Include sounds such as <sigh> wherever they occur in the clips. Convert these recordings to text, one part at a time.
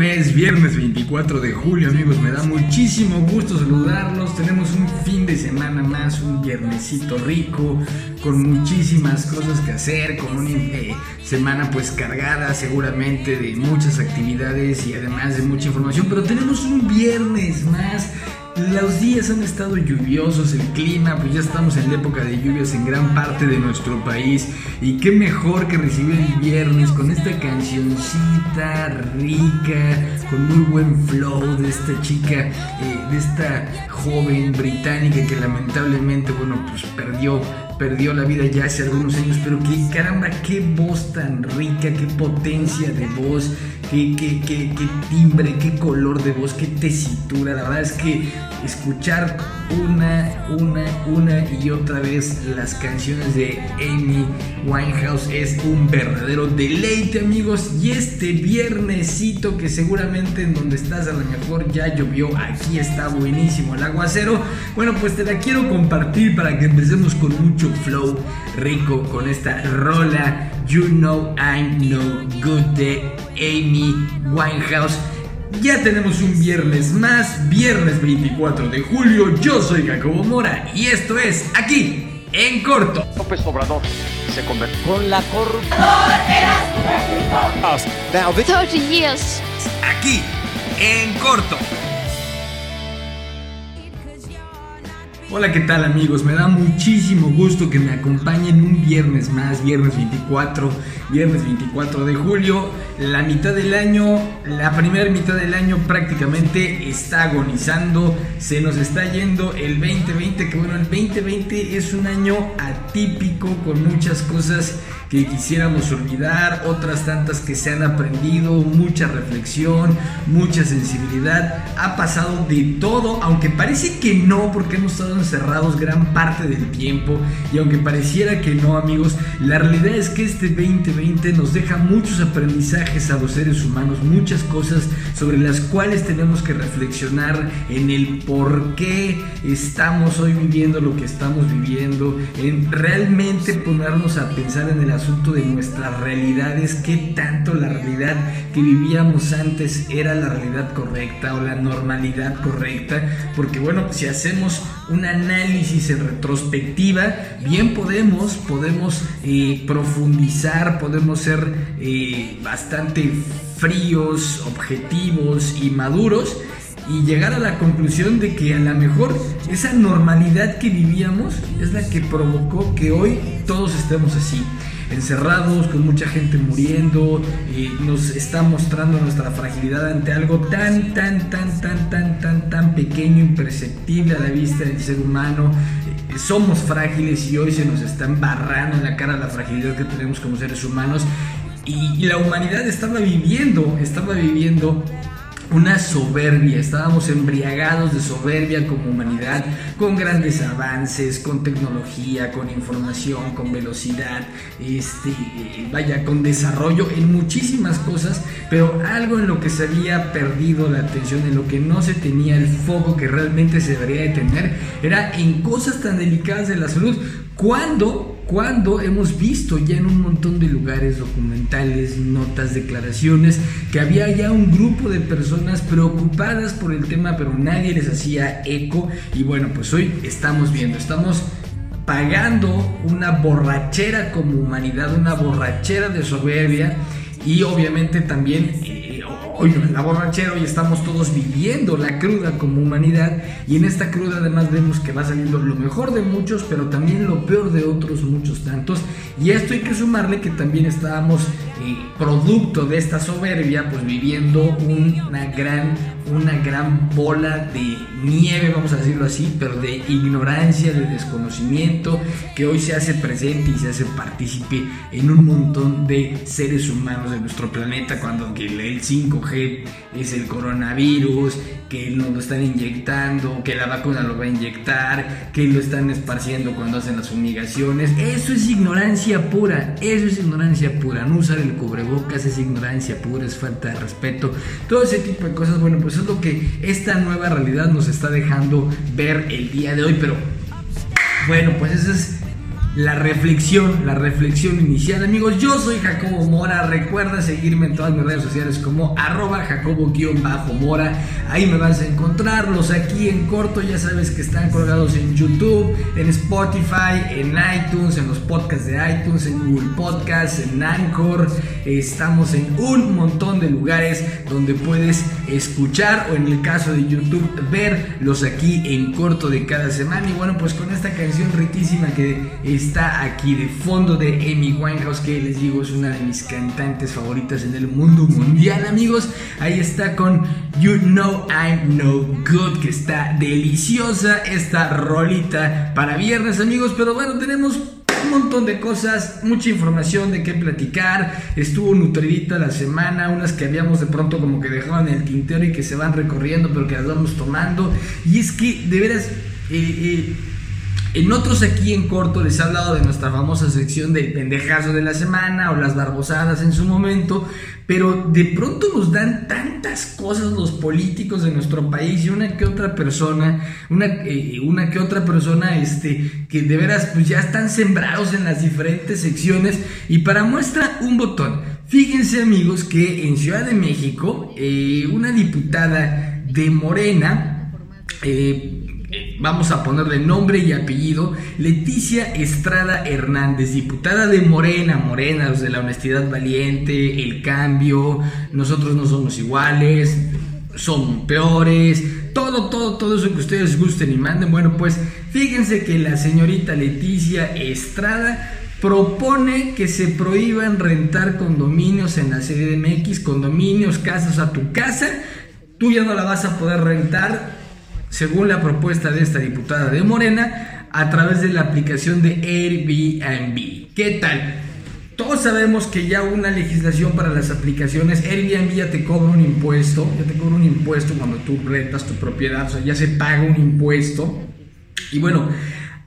viernes, viernes 24 de julio, amigos. Me da muchísimo gusto saludarlos. Tenemos un fin de semana más, un viernesito rico, con muchísimas cosas que hacer, con una eh, semana pues cargada seguramente de muchas actividades y además de mucha información. Pero tenemos un viernes más los días han estado lluviosos, el clima, pues ya estamos en la época de lluvias en gran parte de nuestro país. Y qué mejor que recibir el viernes con esta cancioncita rica, con muy buen flow de esta chica, eh, de esta joven británica que lamentablemente, bueno, pues perdió perdió la vida ya hace algunos años, pero que caramba, qué voz tan rica, qué potencia de voz, qué, qué, qué, qué timbre, qué color de voz, qué tesitura. La verdad es que escuchar una, una, una y otra vez las canciones de Amy Winehouse es un verdadero deleite, amigos. Y este viernesito que seguramente en donde estás a lo mejor ya llovió, aquí está buenísimo el aguacero. Bueno, pues te la quiero compartir para que empecemos con mucho flow rico con esta rola You Know I'm No Good de Amy Winehouse. Ya tenemos un viernes más, viernes 24 de julio. Yo soy Jacobo Mora y esto es aquí en corto. López Obrador se convirtió con la corrupción. Now, 30 years. Aquí en corto. Hola, ¿qué tal amigos? Me da muchísimo gusto que me acompañen un viernes más, viernes 24, viernes 24 de julio. La mitad del año, la primera mitad del año prácticamente está agonizando, se nos está yendo el 2020, que bueno, el 2020 es un año atípico con muchas cosas que quisiéramos olvidar, otras tantas que se han aprendido, mucha reflexión, mucha sensibilidad. Ha pasado de todo, aunque parece que no, porque hemos estado encerrados gran parte del tiempo. Y aunque pareciera que no, amigos, la realidad es que este 2020 nos deja muchos aprendizajes a los seres humanos, muchas cosas sobre las cuales tenemos que reflexionar en el por qué estamos hoy viviendo lo que estamos viviendo, en realmente ponernos a pensar en el asunto de nuestras realidades, qué tanto la realidad que vivíamos antes era la realidad correcta o la normalidad correcta, porque bueno, si hacemos un análisis en retrospectiva, bien podemos, podemos eh, profundizar, podemos ser eh, bastante fríos, objetivos y maduros y llegar a la conclusión de que a lo mejor esa normalidad que vivíamos es la que provocó que hoy todos estemos así encerrados, con mucha gente muriendo, y nos está mostrando nuestra fragilidad ante algo tan, tan, tan, tan, tan, tan, tan pequeño, imperceptible a la vista del ser humano. Eh, somos frágiles y hoy se nos está embarrando en la cara la fragilidad que tenemos como seres humanos. Y, la humanidad estaba viviendo, estaba viviendo una soberbia, estábamos embriagados de soberbia como humanidad, con grandes avances, con tecnología, con información, con velocidad, este, vaya, con desarrollo en muchísimas cosas, pero algo en lo que se había perdido la atención, en lo que no se tenía el foco que realmente se debería de tener, era en cosas tan delicadas de la salud, cuando cuando hemos visto ya en un montón de lugares documentales, notas, declaraciones, que había ya un grupo de personas preocupadas por el tema, pero nadie les hacía eco. Y bueno, pues hoy estamos viendo, estamos pagando una borrachera como humanidad, una borrachera de soberbia y obviamente también hoy la borrachera, hoy estamos todos viviendo la cruda como humanidad y en esta cruda además vemos que va saliendo lo mejor de muchos, pero también lo peor de otros muchos tantos. Y a esto hay que sumarle que también estábamos eh, producto de esta soberbia, pues viviendo una gran, una gran bola de nieve, vamos a decirlo así, pero de ignorancia, de desconocimiento, que hoy se hace presente y se hace partícipe en un montón de seres humanos de nuestro planeta, cuando el 5G es el coronavirus, que nos lo están inyectando, que la vacuna lo va a inyectar, que lo están esparciendo cuando hacen las fumigaciones. Eso es ignorancia pura, eso es ignorancia pura. No usar el cubrebocas es ignorancia pura, es falta de respeto. Todo ese tipo de cosas, bueno, pues es lo que esta nueva realidad nos está dejando ver el día de hoy. Pero bueno, pues eso es la reflexión, la reflexión inicial. Amigos, yo soy Jacobo Mora. Recuerda seguirme en todas mis redes sociales como arroba jacobo-mora. Ahí me vas a encontrarlos aquí en corto. Ya sabes que están colgados en YouTube, en Spotify, en iTunes, en los podcasts de iTunes, en Google Podcasts, en Anchor. Estamos en un montón de lugares donde puedes escuchar o en el caso de YouTube verlos aquí en corto de cada semana. Y bueno, pues con esta canción riquísima que está aquí de fondo de Amy Winehouse, que les digo es una de mis cantantes favoritas en el mundo mundial, amigos. Ahí está con You Know I'm No Good, que está deliciosa esta rolita para viernes, amigos. Pero bueno, tenemos un montón de cosas, mucha información de qué platicar. Estuvo nutridita la semana, unas que habíamos de pronto como que dejaban en el tintero y que se van recorriendo, pero que las vamos tomando. Y es que, de veras, eh, eh, en otros aquí en corto les he hablado de nuestra famosa sección del pendejazo de la semana o las barbosadas en su momento, pero de pronto nos dan tantas cosas los políticos de nuestro país y una que otra persona, una, eh, que otra persona este, que de veras pues ya están sembrados en las diferentes secciones y para muestra un botón. Fíjense amigos que en Ciudad de México eh, una diputada de Morena, eh, vamos a ponerle nombre y apellido, Leticia Estrada Hernández, diputada de Morena, Morena, los de la honestidad valiente, el cambio, nosotros no somos iguales, son peores, todo, todo, todo eso que ustedes gusten y manden. Bueno, pues fíjense que la señorita Leticia Estrada propone que se prohíban rentar condominios en la CDMX, condominios, casas a tu casa, tú ya no la vas a poder rentar según la propuesta de esta diputada de Morena, a través de la aplicación de Airbnb. ¿Qué tal? Todos sabemos que ya una legislación para las aplicaciones, Airbnb ya te cobra un impuesto, ya te cobra un impuesto cuando tú rentas tu propiedad, o sea, ya se paga un impuesto. Y bueno,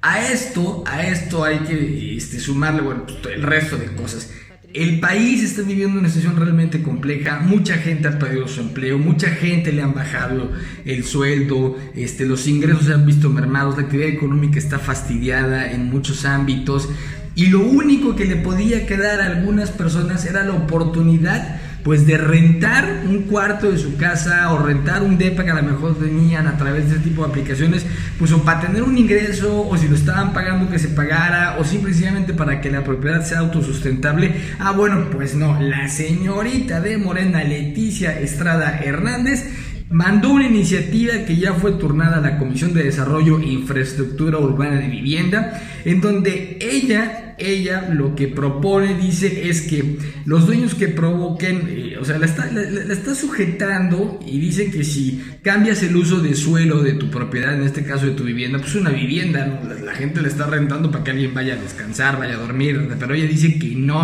a esto, a esto hay que este, sumarle bueno, pues, el resto de cosas. El país está viviendo una situación realmente compleja, mucha gente ha perdido su empleo, mucha gente le han bajado el sueldo, este, los ingresos se han visto mermados, la actividad económica está fastidiada en muchos ámbitos. Y lo único que le podía quedar a algunas personas era la oportunidad pues de rentar un cuarto de su casa o rentar un depa que a lo mejor tenían a través de este tipo de aplicaciones, pues o para tener un ingreso o si lo estaban pagando que se pagara o simplemente para que la propiedad sea autosustentable. Ah, bueno, pues no, la señorita de Morena Leticia Estrada Hernández mandó una iniciativa que ya fue turnada a la Comisión de Desarrollo e Infraestructura Urbana de Vivienda, en donde ella, ella lo que propone, dice, es que los dueños que provoquen, eh, o sea, la está, la está, sujetando y dice que si cambias el uso de suelo de tu propiedad, en este caso de tu vivienda, pues una vivienda, ¿no? la, gente la está rentando para que alguien vaya a descansar, vaya a dormir, pero ella dice que no,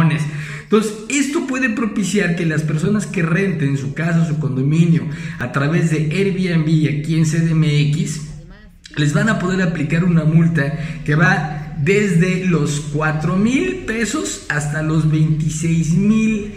entonces, esto puede propiciar que las personas que renten su casa su condominio a través de Airbnb aquí en CDMX les van a poder aplicar una multa que va desde los 4 mil pesos hasta los 26 mil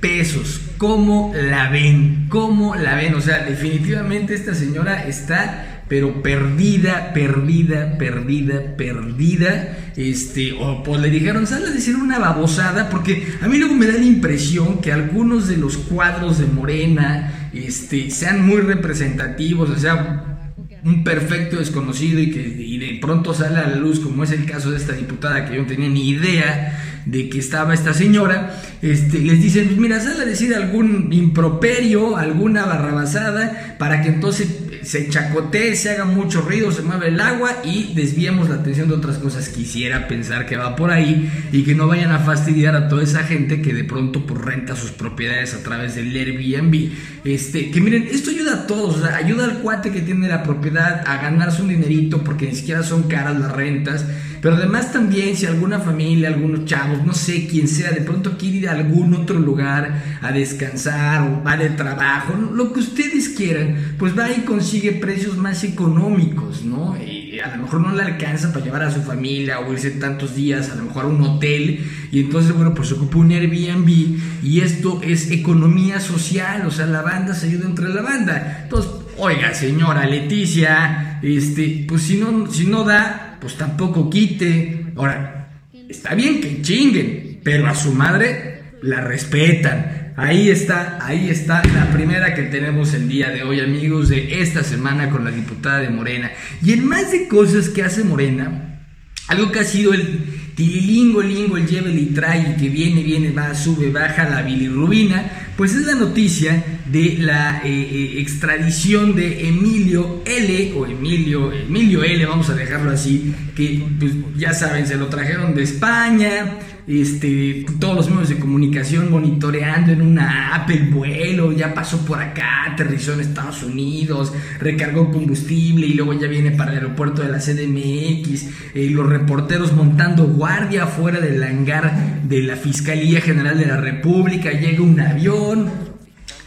pesos. ¿Cómo la ven? ¿Cómo la ven? O sea, definitivamente esta señora está pero perdida, perdida, perdida, perdida. Este, o pues le dijeron, sal a decir una babosada, porque a mí luego me da la impresión que algunos de los cuadros de Morena este, sean muy representativos, o sea, un perfecto desconocido y que y de pronto sale a la luz, como es el caso de esta diputada que yo no tenía ni idea de que estaba esta señora, este, les dicen, pues mira, sale a decir algún improperio, alguna barrabasada, para que entonces se chacotee, se haga mucho ruido, se mueve el agua y desviemos la atención de otras cosas. Quisiera pensar que va por ahí y que no vayan a fastidiar a toda esa gente que de pronto por pues, renta sus propiedades a través del Airbnb. Este, que miren, esto ayuda a todos, ayuda al cuate que tiene la propiedad a ganarse un dinerito porque ni siquiera son caras las rentas. Pero además también si alguna familia, algunos chavos, no sé quién sea, de pronto quiere ir a algún otro lugar a descansar o va de trabajo, lo que ustedes quieran, pues va y consigue precios más económicos, ¿no? A lo mejor no le alcanza para llevar a su familia o irse tantos días, a lo mejor a un hotel, y entonces, bueno, pues ocupa un Airbnb y esto es economía social, o sea, la banda se ayuda entre la banda. Entonces, oiga, señora Leticia, este, pues si no, si no da, pues tampoco quite. Ahora, está bien que chinguen, pero a su madre la respetan. Ahí está, ahí está la primera que tenemos el día de hoy, amigos, de esta semana con la diputada de Morena. Y en más de cosas que hace Morena, algo que ha sido el tililingo, lingo, el lleve y trae, que viene, viene, va, sube, baja la bilirrubina, pues es la noticia de la eh, eh, extradición de Emilio L, o Emilio, Emilio L, vamos a dejarlo así, que pues, ya saben, se lo trajeron de España, este, todos los medios de comunicación monitoreando en una app el vuelo, ya pasó por acá, aterrizó en Estados Unidos, recargó combustible y luego ya viene para el aeropuerto de la CDMX, eh, los reporteros montando guardia fuera del hangar de la Fiscalía General de la República, llega un avión,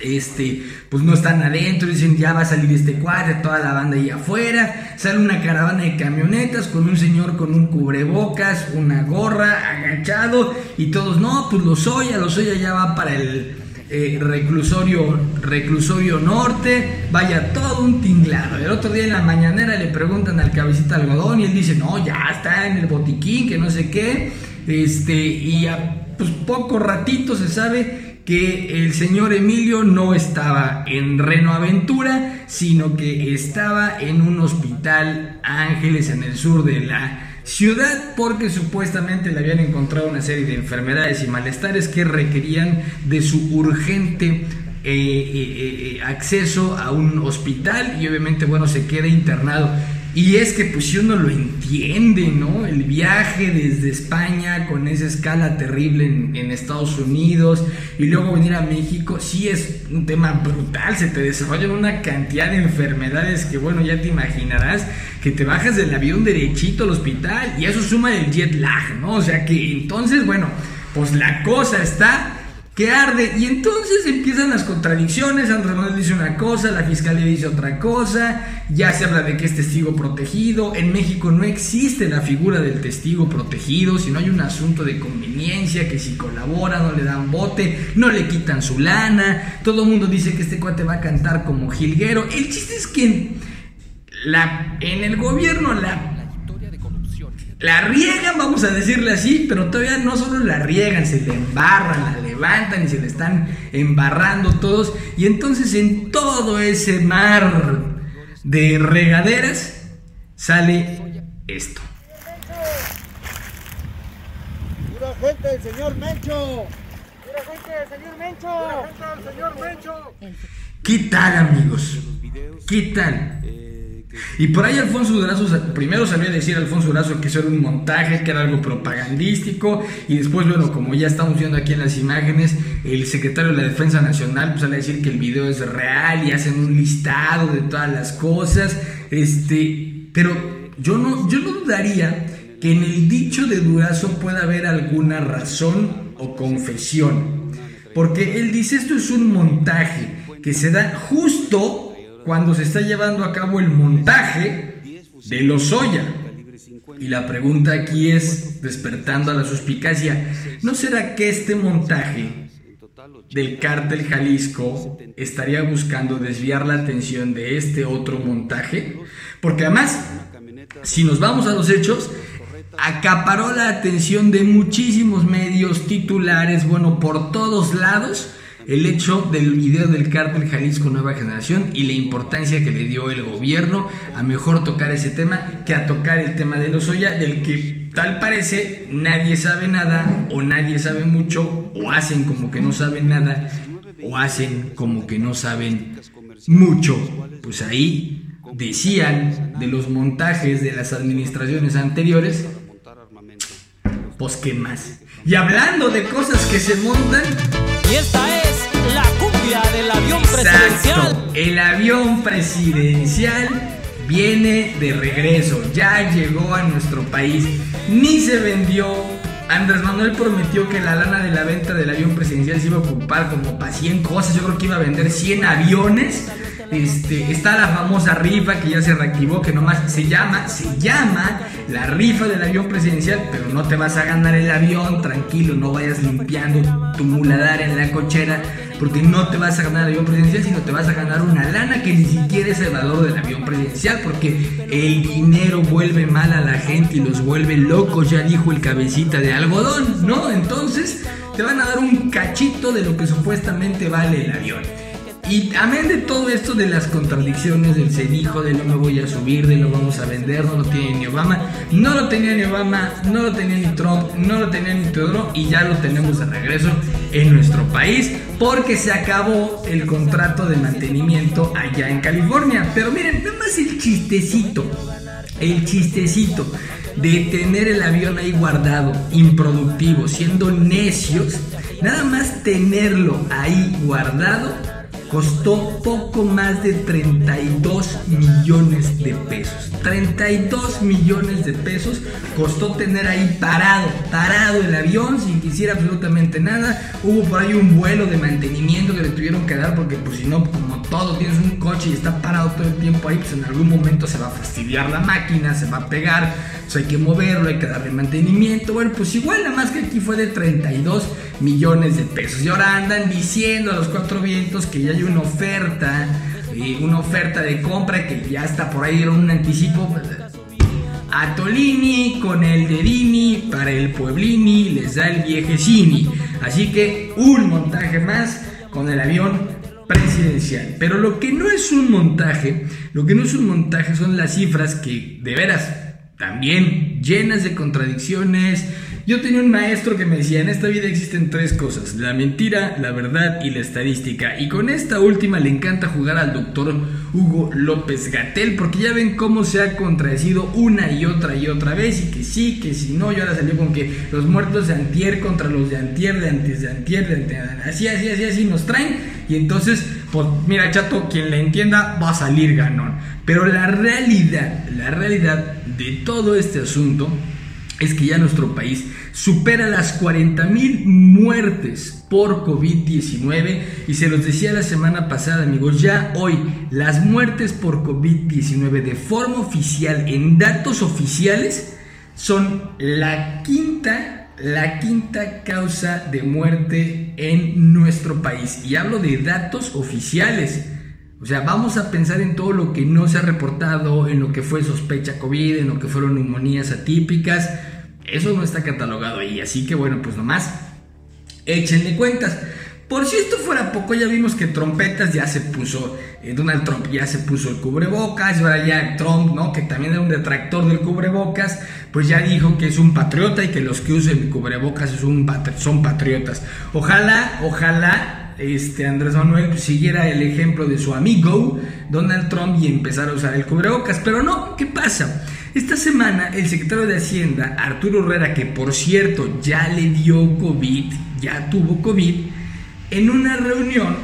este, pues no están adentro, dicen ya va a salir este cuadro, toda la banda ahí afuera, sale una caravana de camionetas con un señor con un cubrebocas, una gorra, agachado, y todos, no, pues los Lozoya, los ya va para el eh, reclusorio, reclusorio norte, vaya todo un tinglado. El otro día en la mañanera le preguntan al cabecita algodón y él dice, no, ya está en el botiquín, que no sé qué, este, y a pues poco ratito se sabe que el señor Emilio no estaba en Reno Aventura, sino que estaba en un hospital Ángeles en el sur de la ciudad porque supuestamente le habían encontrado una serie de enfermedades y malestares que requerían de su urgente eh, eh, eh, acceso a un hospital y obviamente bueno se queda internado y es que pues si uno lo entiende, ¿no? El viaje desde España con esa escala terrible en, Estados Unidos y luego venir a México, sí es un tema brutal, se te desarrollan una cantidad de enfermedades que bueno, ya te imaginarás que te bajas del avión derechito al hospital y eso suma el jet lag, ¿no? O sea que entonces, bueno, pues la cosa está que arde. Y entonces empiezan las contradicciones. Andrés Manuel dice una cosa, la fiscalía dice otra cosa. Ya se habla de que es testigo protegido. En México no existe la figura del testigo protegido, sino hay un asunto de conveniencia, que si colabora no le dan bote, no le quitan su lana. Todo el mundo dice que este cuate va a cantar como jilguero. El chiste es que la, en el gobierno la la riegan, vamos a decirle así, pero todavía no solo la riegan, se le embarran, la levantan y se le están embarrando todos. Y entonces en todo ese mar de regaderas sale esto. ¡Pura gente del señor Mencho! ¡Pura gente del señor Mencho! ¡Pura gente del señor Mencho! ¿Qué tal amigos? ¿Qué tal? Y por ahí Alfonso Durazo, primero salió a decir Alfonso Durazo que eso era un montaje, que era algo propagandístico, y después, bueno, como ya estamos viendo aquí en las imágenes, el secretario de la Defensa Nacional pues, sale a decir que el video es real y hacen un listado de todas las cosas, este, pero yo no, yo no dudaría que en el dicho de Durazo pueda haber alguna razón o confesión, porque él dice esto es un montaje que se da justo cuando se está llevando a cabo el montaje de los Lozoya. Y la pregunta aquí es, despertando a la suspicacia, ¿no será que este montaje del cártel Jalisco estaría buscando desviar la atención de este otro montaje? Porque además, si nos vamos a los hechos, acaparó la atención de muchísimos medios titulares, bueno, por todos lados, el hecho del video del cártel Jalisco Nueva Generación y la importancia que le dio el gobierno a mejor tocar ese tema que a tocar el tema de los Oya, del que tal parece nadie sabe nada o nadie sabe mucho o hacen como que no saben nada o hacen como que no saben mucho. Pues ahí decían de los montajes de las administraciones anteriores, pues qué más. Y hablando de cosas que se montan, y esta es del avión presidencial. El avión presidencial viene de regreso, ya llegó a nuestro país, ni se vendió. Andrés Manuel prometió que la lana de la venta del avión presidencial se iba a ocupar como para 100 cosas. Yo creo que iba a vender 100 aviones. Este, está la famosa rifa que ya se reactivó, que nomás se llama, se llama la rifa del avión presidencial, pero no te vas a ganar el avión, tranquilo, no vayas limpiando tu muladar en la cochera porque no te vas a ganar el avión presidencial, sino te vas a ganar una lana que ni siquiera es el valor del avión presidencial, porque el dinero vuelve mal a la gente y los vuelve locos, ya dijo el cabecita de algodón, ¿no? Entonces te van a dar un cachito de lo que supuestamente vale el avión. Y amén de todo esto de las contradicciones del se dijo, de no me voy a subir, de lo vamos a vender, no lo tiene ni Obama, no lo tenía ni Obama, no lo tenía ni Trump, no lo tenía ni Teodoro y ya lo tenemos de regreso en nuestro país porque se acabó el contrato de mantenimiento allá en California. Pero miren, nada más el chistecito, el chistecito de tener el avión ahí guardado, improductivo, siendo necios, nada más tenerlo ahí guardado costó poco más de 32 millones de pesos. 32 millones de pesos costó tener ahí parado, parado el avión sin que hiciera absolutamente nada. Hubo por ahí un vuelo de mantenimiento que le tuvieron que dar porque pues si no, como todo, tienes un coche y está parado todo el tiempo ahí, pues en algún momento se va a fastidiar la máquina, se va a pegar, pues hay que moverlo, hay que darle mantenimiento. Bueno, pues igual nada más que aquí fue de 32 millones de pesos. Y ahora andan diciendo a los cuatro vientos que ya hay una oferta, eh, una oferta de compra que ya está por ahí, era un anticipo. A Tolini con el Dedini para el Pueblini les da el viejecini. Así que un montaje más con el avión presidencial. Pero lo que no es un montaje, lo que no es un montaje son las cifras que de veras también llenas de contradicciones, yo tenía un maestro que me decía, en esta vida existen tres cosas, la mentira, la verdad y la estadística. Y con esta última le encanta jugar al doctor Hugo López Gatel, porque ya ven cómo se ha contradecido una y otra y otra vez, y que sí, que si no, y ahora salió con que los muertos de antier contra los de antier, de antes de antier, de antier, así, así, así, así nos traen. Y entonces, pues mira, chato, quien le entienda va a salir ganón. Pero la realidad, la realidad de todo este asunto es que ya nuestro país supera las 40 mil muertes por COVID-19 y se los decía la semana pasada amigos, ya hoy las muertes por COVID-19 de forma oficial en datos oficiales son la quinta, la quinta causa de muerte en nuestro país y hablo de datos oficiales. O sea, vamos a pensar en todo lo que no se ha reportado, en lo que fue sospecha COVID, en lo que fueron neumonías atípicas. Eso no está catalogado ahí. Así que bueno, pues nomás échenle cuentas. Por si esto fuera poco, ya vimos que Trompetas ya se puso, eh, Donald Trump ya se puso el cubrebocas, y ahora ya Trump, ¿no? Que también era un detractor del cubrebocas, pues ya dijo que es un patriota y que los que usen cubrebocas son patriotas. Ojalá, ojalá este Andrés Manuel pues, siguiera el ejemplo de su amigo Donald Trump y empezara a usar el cubrebocas. Pero no, ¿qué pasa? Esta semana el secretario de Hacienda, Arturo Herrera, que por cierto ya le dio COVID, ya tuvo COVID, en una reunión,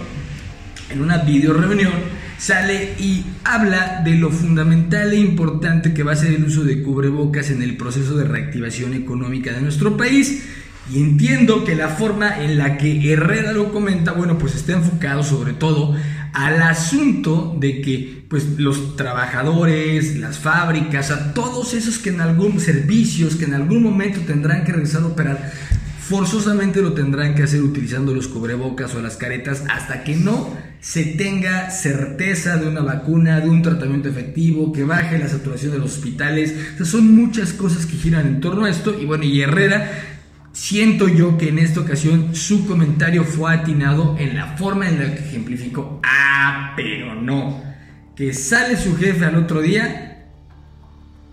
en una video reunión, sale y habla de lo fundamental e importante que va a ser el uso de cubrebocas en el proceso de reactivación económica de nuestro país. Y entiendo que la forma en la que Herrera lo comenta, bueno, pues está enfocado sobre todo al asunto de que pues los trabajadores, las fábricas, a todos esos que en algún servicios que en algún momento tendrán que regresar a operar, forzosamente lo tendrán que hacer utilizando los cubrebocas o las caretas hasta que no se tenga certeza de una vacuna, de un tratamiento efectivo, que baje la saturación de los hospitales. son muchas cosas que giran en torno a esto. Y bueno, y Herrera Siento yo que en esta ocasión su comentario fue atinado en la forma en la que ejemplificó. Ah, pero no. Que sale su jefe al otro día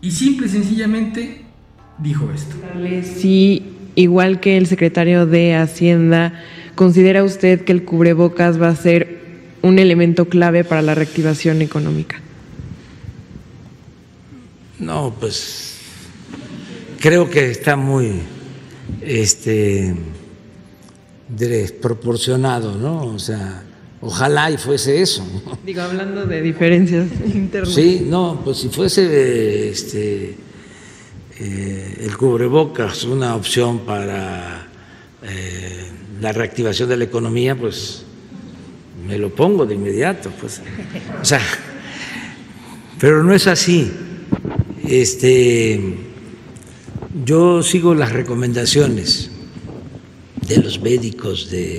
y simple y sencillamente dijo esto. Si, igual que el secretario de Hacienda, ¿considera usted que el cubrebocas va a ser un elemento clave para la reactivación económica? No, pues creo que está muy este, desproporcionado, ¿no? O sea, ojalá y fuese eso. Digo, hablando de diferencias <laughs> internas. Sí, no, pues si fuese este, eh, el cubrebocas una opción para eh, la reactivación de la economía, pues me lo pongo de inmediato, pues. O sea, pero no es así. Este yo sigo las recomendaciones de los médicos, de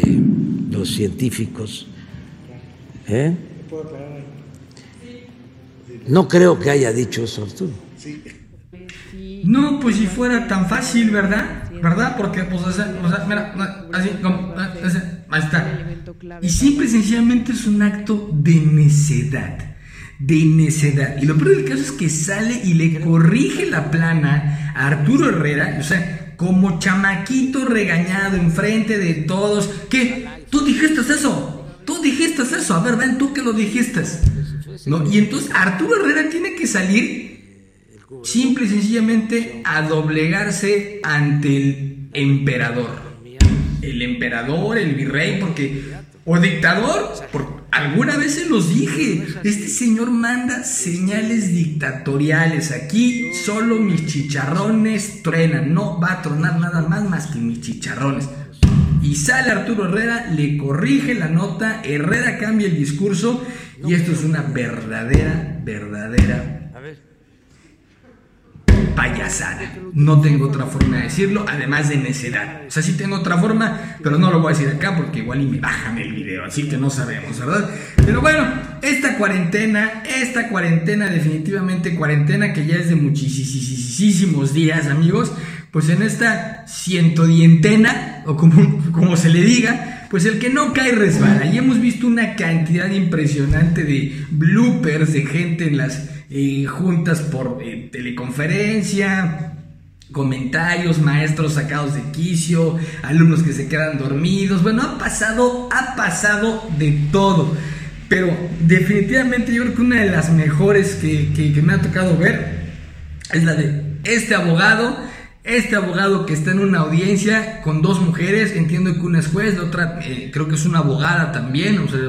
los científicos. ¿eh? No creo que haya dicho eso, Arturo. No, pues si fuera tan fácil, ¿verdad? ¿Verdad? Porque, pues, mira, así, como, ahí está. Y simple y sencillamente es un acto de necedad. De necedad. Y lo peor del caso es que sale y le corrige la plana a Arturo Herrera, o sea, como chamaquito regañado enfrente de todos. ¿Qué? ¿Tú dijiste eso? ¿Tú dijiste eso? A ver, ven, tú que lo dijiste. ¿No? Y entonces Arturo Herrera tiene que salir simple y sencillamente a doblegarse ante el emperador. El emperador, el virrey, porque... O dictador, por, alguna vez se los dije, este señor manda señales dictatoriales. Aquí solo mis chicharrones truenan, no va a tronar nada más más que mis chicharrones. Y sale Arturo Herrera, le corrige la nota, Herrera cambia el discurso y esto es una verdadera, verdadera payasada. No tengo otra forma de decirlo, además de necedad. O sea, sí tengo otra forma, pero no lo voy a decir acá porque igual y me bajan el video, así que no sabemos, ¿verdad? Pero bueno, esta cuarentena, esta cuarentena, definitivamente cuarentena que ya es de muchísimos días, amigos, pues en esta cientodientena, o como, como se le diga, pues el que no cae resbala. Y hemos visto una cantidad impresionante de bloopers de gente en las eh, juntas por eh, teleconferencia, comentarios, maestros sacados de quicio, alumnos que se quedan dormidos. Bueno, ha pasado, ha pasado de todo. Pero definitivamente yo creo que una de las mejores que, me ha tocado ver es la de este abogado. Este abogado que está en una audiencia con dos mujeres, entiendo que una es juez, la otra eh, creo que es una abogada también, o sea,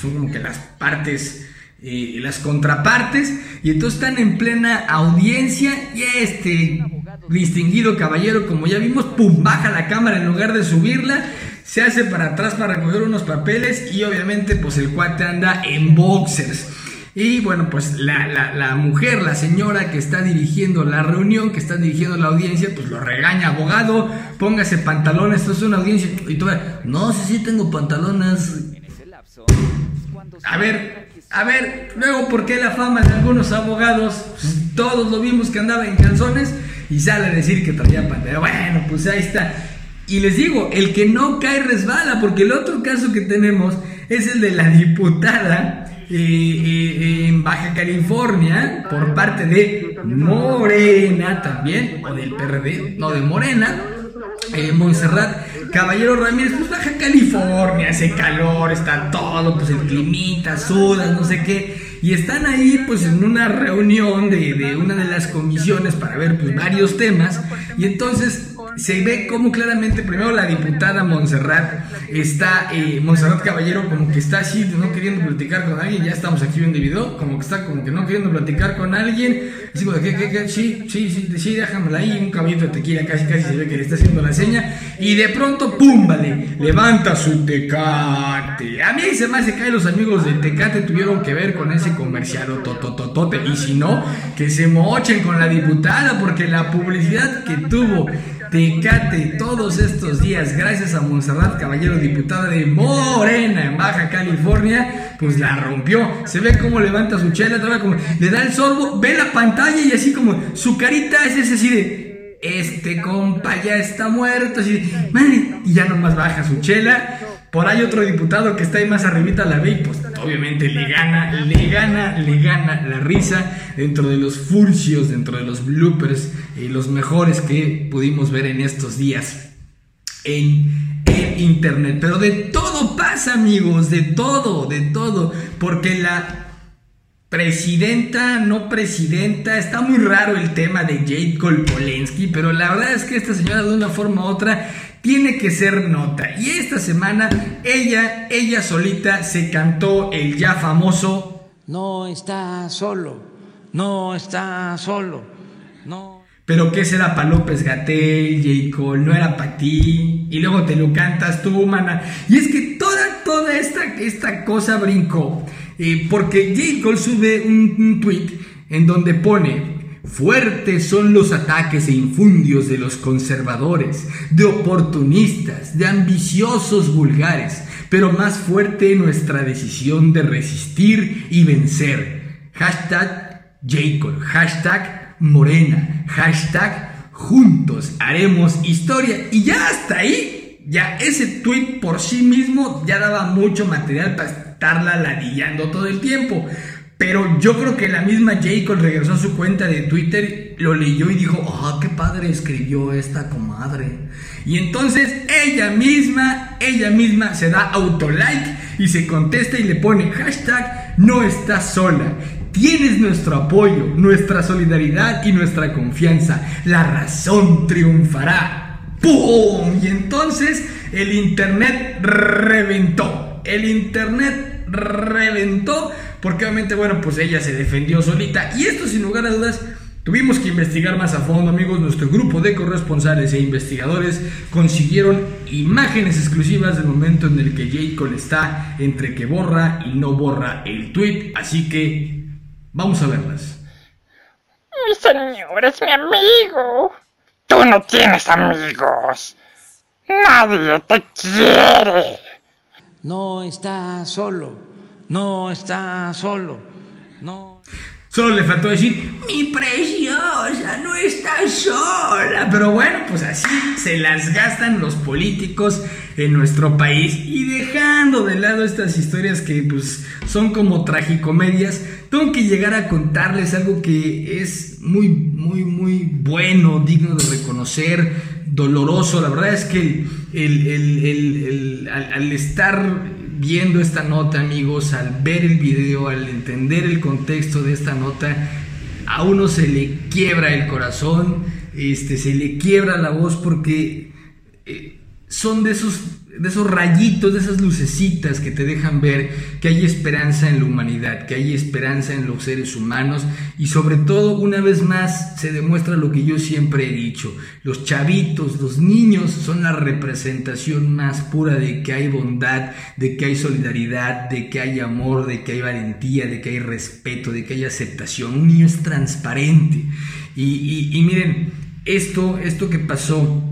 son como que las partes las contrapartes, y entonces están en plena audiencia y este distinguido caballero, como ya vimos, pum, baja la cámara en lugar de subirla, se hace para atrás para recoger unos papeles y obviamente pues el cuate anda en boxers. Y bueno, pues la, mujer, la señora que está dirigiendo la reunión, que está dirigiendo la audiencia, pues lo regaña, abogado, póngase pantalones, esto es una audiencia. Y tú, no, sí, sí tengo pantalones. A ver, a ver, luego, ¿por qué la fama de algunos abogados? Pues, todos lo vimos que andaba en calzones y sale a decir que traía pantalla. Bueno, pues ahí está. Y les digo, el que no cae resbala, porque el otro caso que tenemos es el de la diputada eh, eh, en Baja California por parte de Morena también, o del PRD, no, de Morena, eh, Montserrat Caballero Ramírez, pues Baja California, hace calor, está todo, pues el climita, sudas, no sé qué. Y están ahí pues en una reunión de, de una de las comisiones para ver pues varios temas. Y entonces se ve como claramente primero la diputada Montserrat está, eh, Caballero como que está así, no queriendo platicar con alguien, ya estamos aquí viendo el video, como que está como que no queriendo platicar con alguien, así como que, que, que, sí, sí, sí, sí, ahí, un caballito de tequila casi casi se ve que le está haciendo la seña, y de pronto, pum, vale, levanta su tecate. A mí se me hace caer los amigos de Tecate tuvieron que ver con ese comercial totototote, y si no, que se mochen con la diputada, porque la publicidad que tuvo Tecate todos estos días, gracias a Monserrat Caballero, diputada de Morena en Baja California, pues la rompió. Se ve cómo levanta su chela, como, le da el sorbo, ve la pantalla y así como su carita es ese así de, este compa ya está muerto, así de, y ya nomás baja su chela por ahí otro diputado que está ahí más arribita la ve y pues obviamente le gana, le gana, le gana la risa dentro de los furcios, dentro de los bloopers y los mejores que pudimos ver en estos días en, en internet. Pero de todo pasa amigos, de todo, de todo, porque la presidenta, no presidenta, está muy raro el tema de Jade Kolpolensky, pero la verdad es que esta señora de una forma u otra tiene que ser nota. Y esta semana ella, ella solita se cantó el ya famoso No está solo, no está solo, no. Pero qué será para López Gatel, J. Cole, no era para ti. Y luego te lo cantas tú, mana. Y es que toda, toda esta, esta cosa brincó. Eh, porque J. Sube un, un tweet en donde pone Fuertes son los ataques e infundios de los conservadores, de oportunistas, de ambiciosos vulgares, pero más fuerte nuestra decisión de resistir y vencer. Hashtag Jacob, hashtag Morena, hashtag Juntos haremos historia y ya hasta ahí, ya ese tweet por sí mismo ya daba mucho material para estarla ladillando todo el tiempo. Pero yo creo que la misma J. regresó a su cuenta de Twitter, lo leyó y dijo, ah, qué padre escribió esta comadre. Y entonces ella misma, ella misma se da autolike y se contesta y le pone hashtag no estás sola. Tienes nuestro apoyo, nuestra solidaridad y nuestra confianza. La razón triunfará. ¡Pum! Y entonces el internet reventó. El internet reventó porque obviamente, bueno, pues ella se defendió solita. Y esto sin lugar a dudas, tuvimos que investigar más a fondo, amigos. Nuestro grupo de corresponsales e investigadores consiguieron imágenes exclusivas del momento en el que J. Cole está entre que borra y no borra el tweet. Así que vamos a verlas. Mi señor es mi amigo. Tú no tienes amigos. Nadie te quiere. No está solo no está solo, no. Solo le faltó decir, mi preciosa, no está sola. Pero bueno, pues así se las gastan los políticos en nuestro país. Y dejando de lado estas historias que pues son como tragicomedias, tengo que llegar a contarles algo que es muy, muy, muy bueno, digno de reconocer, doloroso. La verdad es que el, al estar viendo esta nota, amigos, al ver el video, al entender el contexto de esta nota, a uno se le quiebra el corazón, este, se le quiebra la voz porque eh, son de esos de esos rayitos, de esas lucecitas que te dejan ver que hay esperanza en la humanidad, que hay esperanza en los seres humanos y sobre todo una vez más se demuestra lo que yo siempre he dicho, los chavitos, los niños son la representación más pura de que hay bondad, de que hay solidaridad, de que hay amor, de que hay valentía, de que hay respeto, de que hay aceptación. Un niño es transparente y, y miren, esto, esto que pasó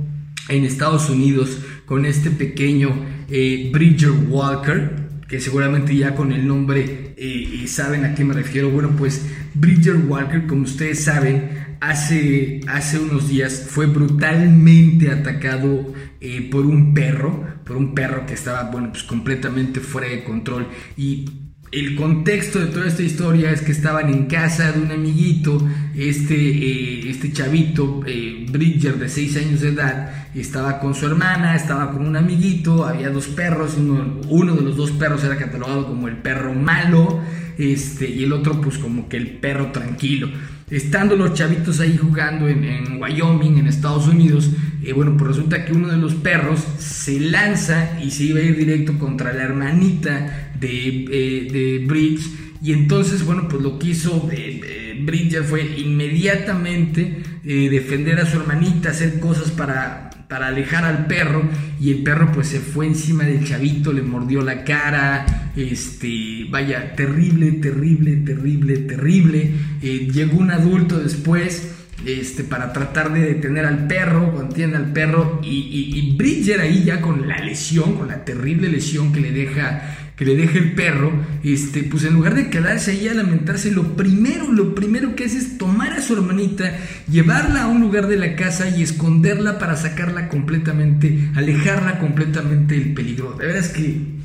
en Estados Unidos, con este pequeño eh, Bridger Walker, que seguramente ya con el nombre eh, saben a qué me refiero. Bueno, pues Bridger Walker, como ustedes saben, hace, hace unos días fue brutalmente atacado eh, por un perro, por un perro que estaba, bueno, pues completamente fuera de control y el contexto de toda esta historia es que estaban en casa de un amiguito, este, eh, este chavito, eh, Bridger, de 6 años de edad, estaba con su hermana, estaba con un amiguito, había dos perros, uno, de los dos perros era catalogado como el perro malo, este, y el otro pues como que el perro tranquilo. Estando los chavitos ahí jugando en, Wyoming, en Estados Unidos, eh, bueno, pues resulta que uno de los perros se lanza y se iba a ir directo contra la hermanita de, eh, de Bridge. Y entonces, bueno, pues lo que hizo eh, Bridger fue inmediatamente defender a su hermanita, hacer cosas para para alejar al perro y el perro pues se fue encima del chavito, le mordió la cara, este, vaya, terrible, terrible, terrible, terrible. Eh, llegó un adulto después este, para tratar de detener al perro, contiene al perro y, y Bridger ahí ya con la lesión, con la terrible lesión que le deja que le el perro, este, pues en lugar de quedarse ahí a lamentarse, lo primero, lo primero que hace es tomar a su hermanita, llevarla a un lugar de la casa y esconderla para sacarla completamente, alejarla completamente del peligro. De verdad es que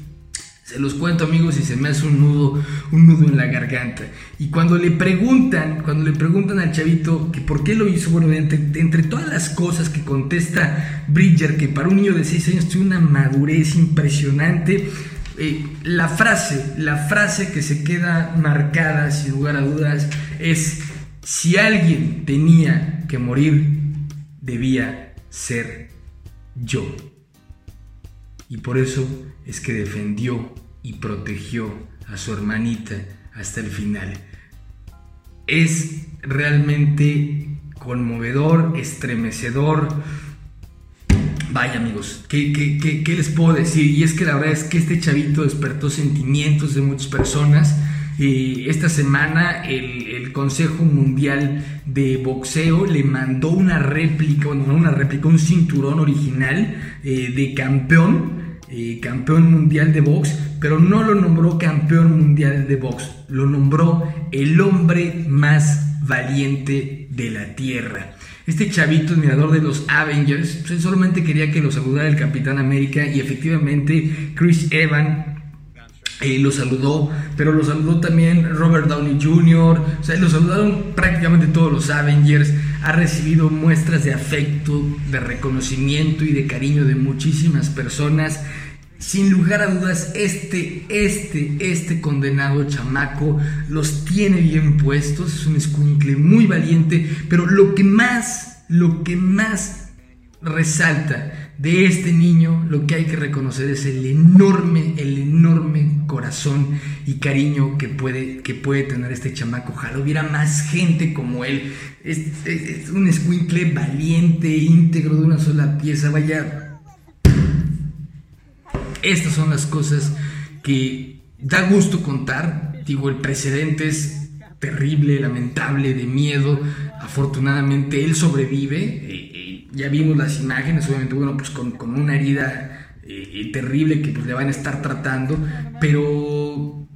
se los cuento amigos y se me hace un nudo, un nudo en la garganta. Y cuando le preguntan, cuando le preguntan al chavito que por qué lo hizo, bueno, entre, entre todas las cosas que contesta Bridger, que para un niño de 6 años tiene una madurez impresionante, eh, la frase, la frase que se queda marcada sin lugar a dudas es, si alguien tenía que morir, debía ser yo. Y por eso es que defendió y protegió a su hermanita hasta el final. Es realmente conmovedor, estremecedor, Vaya amigos, ¿qué, les puedo decir? Y es que la verdad es que este chavito despertó sentimientos de muchas personas. Eh, esta semana el, Consejo Mundial de Boxeo le mandó una réplica, bueno, no una réplica, un cinturón original eh, de campeón, eh, campeón mundial de box, pero no lo nombró campeón mundial de box, lo nombró el hombre más valiente de la tierra. Este chavito, admirador de los Avengers, pues, solamente quería que lo saludara el Capitán América y efectivamente Chris Evans eh, lo saludó, pero lo saludó también Robert Downey Jr., o sea, lo saludaron prácticamente todos los Avengers, ha recibido muestras de afecto, de reconocimiento y de cariño de muchísimas personas. Sin lugar a dudas, este, este, este condenado chamaco los tiene bien puestos, es un escuincle muy valiente, pero lo que más, lo que más resalta de este niño, lo que hay que reconocer es el enorme, el enorme corazón y cariño que puede, que puede tener este chamaco. Ojalá hubiera más gente como él. Es, un escuincle valiente, íntegro, de una sola pieza. Vaya. Estas son las cosas que da gusto contar. Digo, el precedente es terrible, lamentable, de miedo. Afortunadamente él sobrevive ya vimos las imágenes, obviamente, bueno, pues con, una herida eh, terrible que pues le van a estar tratando, pero,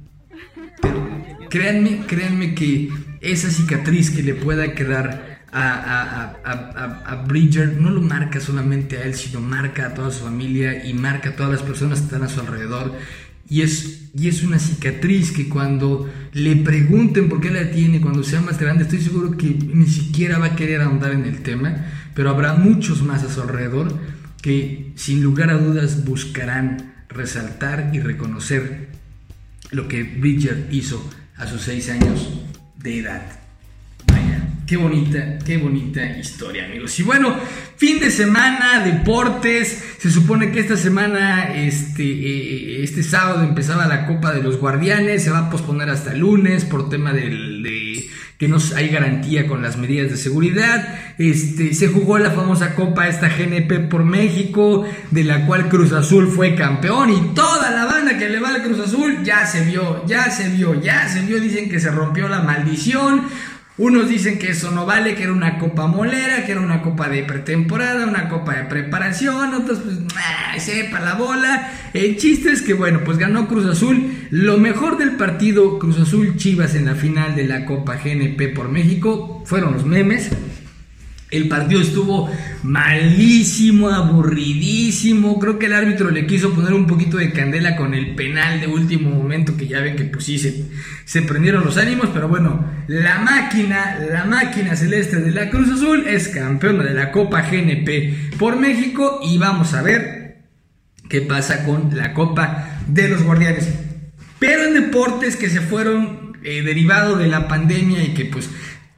créanme, créanme que esa cicatriz que le pueda quedar a, a, Bridger no lo marca solamente a él, sino marca a toda su familia y marca a todas las personas que están a su alrededor. Y es, y es una cicatriz que cuando le pregunten por qué la tiene cuando sea más grande, estoy seguro que ni siquiera va a querer ahondar en el tema pero habrá muchos más a su alrededor que sin lugar a dudas buscarán resaltar y reconocer lo que Bridger hizo a sus seis años de edad. Qué bonita, qué bonita historia, amigos. Y bueno, fin de semana, deportes. Se supone que esta semana, este, eh, este sábado empezaba la Copa de los Guardianes. Se va a posponer hasta lunes por tema del, de que no hay garantía con las medidas de seguridad. Este, se jugó la famosa Copa esta GNP por México, de la cual Cruz Azul fue campeón y toda la banda que le va al Cruz Azul ya se vio, ya se vio, ya se vio, dicen que se rompió la maldición. Unos dicen que eso no vale, que era una copa molera, que era una copa de pretemporada, una copa de preparación, otros pues, sepa la bola. El chiste es que, bueno, pues ganó Cruz Azul. Lo mejor del partido Cruz Azul Chivas en la final de la Copa GNP por México fueron los memes. El partido estuvo malísimo, aburridísimo. Creo que el árbitro le quiso poner un poquito de candela con el penal de último momento, que ya ven que pues sí se, prendieron los ánimos. Pero bueno, la máquina, la máquina celeste de la Cruz Azul es campeona de la Copa GNP por México. Y vamos a ver qué pasa con la Copa de los Guardianes. Pero en deportes que se fueron eh, derivado de la pandemia y que pues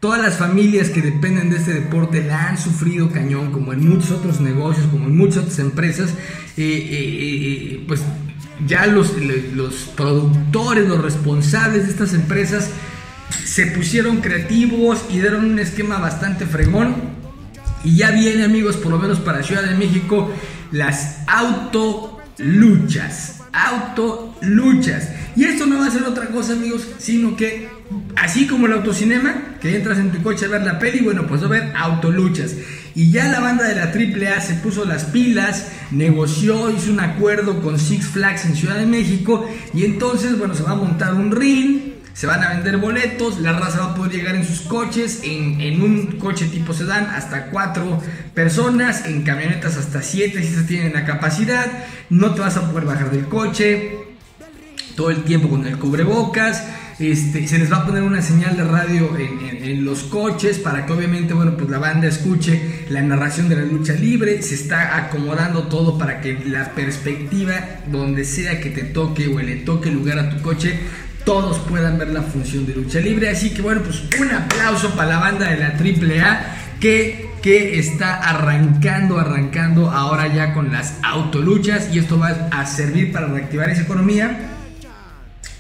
Todas las familias que dependen de este deporte la han sufrido cañón, como en muchos otros negocios, como en muchas otras empresas. Eh, eh, eh, pues ya los, los productores, los responsables de estas empresas se pusieron creativos y dieron un esquema bastante fregón. Y ya viene, amigos, por lo menos para Ciudad de México, las autoluchas. Autoluchas. Y esto no va a ser otra cosa, amigos, sino que así como el autocinema, que entras en tu coche a ver la peli, bueno, pues va a ver autoluchas. Y ya la banda de la AAA se puso las pilas, negoció, hizo un acuerdo con Six Flags en Ciudad de México y entonces, bueno, se va a montar un ring, se van a vender boletos, la raza va a poder llegar en sus coches, en, en un coche tipo sedán hasta cuatro personas, en camionetas hasta siete si se tienen la capacidad, no te vas a poder bajar del coche, todo el tiempo con el cubrebocas, este, se les va a poner una señal de radio en, los coches para que obviamente bueno, pues la banda escuche la narración de la lucha libre. Se está acomodando todo para que la perspectiva, donde sea que te toque o le toque lugar a tu coche, todos puedan ver la función de lucha libre. Así que bueno, pues un aplauso para la banda de la AAA que, que está arrancando, arrancando ahora ya con las autoluchas y esto va a servir para reactivar esa economía.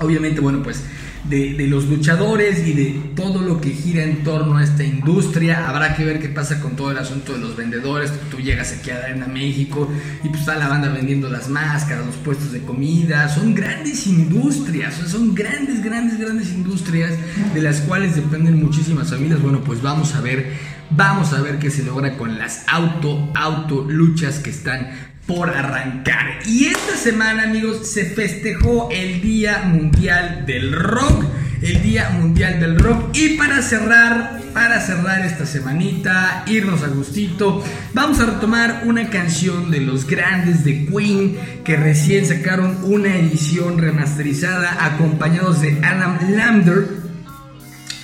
Obviamente, bueno, pues de, los luchadores y de todo lo que gira en torno a esta industria. Habrá que ver qué pasa con todo el asunto de los vendedores. Tú llegas aquí a Arena México y pues está la banda vendiendo las máscaras, los puestos de comida. Son grandes industrias, son grandes, grandes, grandes industrias de las cuales dependen muchísimas familias. Bueno, pues vamos a ver. Vamos a ver qué se logra con las auto, auto luchas que están por arrancar. Y esta semana, amigos, se festejó el Día Mundial del Rock. El Día Mundial del Rock. Y para cerrar, para cerrar esta semanita, irnos a gustito, vamos a retomar una canción de los grandes de Queen que recién sacaron una edición remasterizada acompañados de Adam Lambert.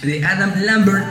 De Adam Lambert.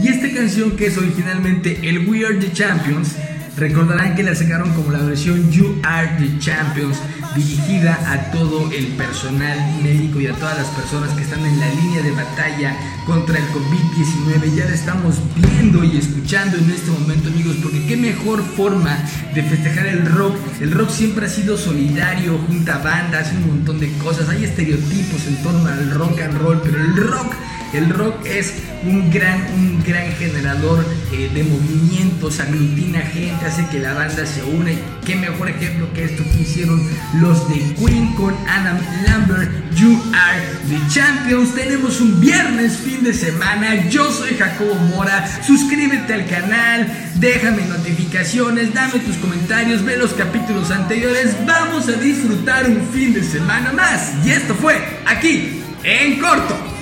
Y esta canción que es originalmente el We Are the Champions Recordarán que la sacaron como la versión You Are the Champions, dirigida a todo el personal médico y a todas las personas que están en la línea de batalla contra el COVID-19. Ya la estamos viendo y escuchando en este momento, amigos, porque qué mejor forma de festejar el rock. El rock siempre ha sido solidario, junta bandas, un montón de cosas. Hay estereotipos en torno al rock and roll, pero el rock el rock es un gran, un gran generador eh, de movimientos, aglutina gente, hace que la banda se une. Qué mejor ejemplo que esto que hicieron los de Queen con Adam Lambert, You Are the Champions. Tenemos un viernes, fin de semana. Yo soy Jacobo Mora. Suscríbete al canal, déjame notificaciones, dame tus comentarios, ve los capítulos anteriores. Vamos a disfrutar un fin de semana más. Y esto fue aquí en corto.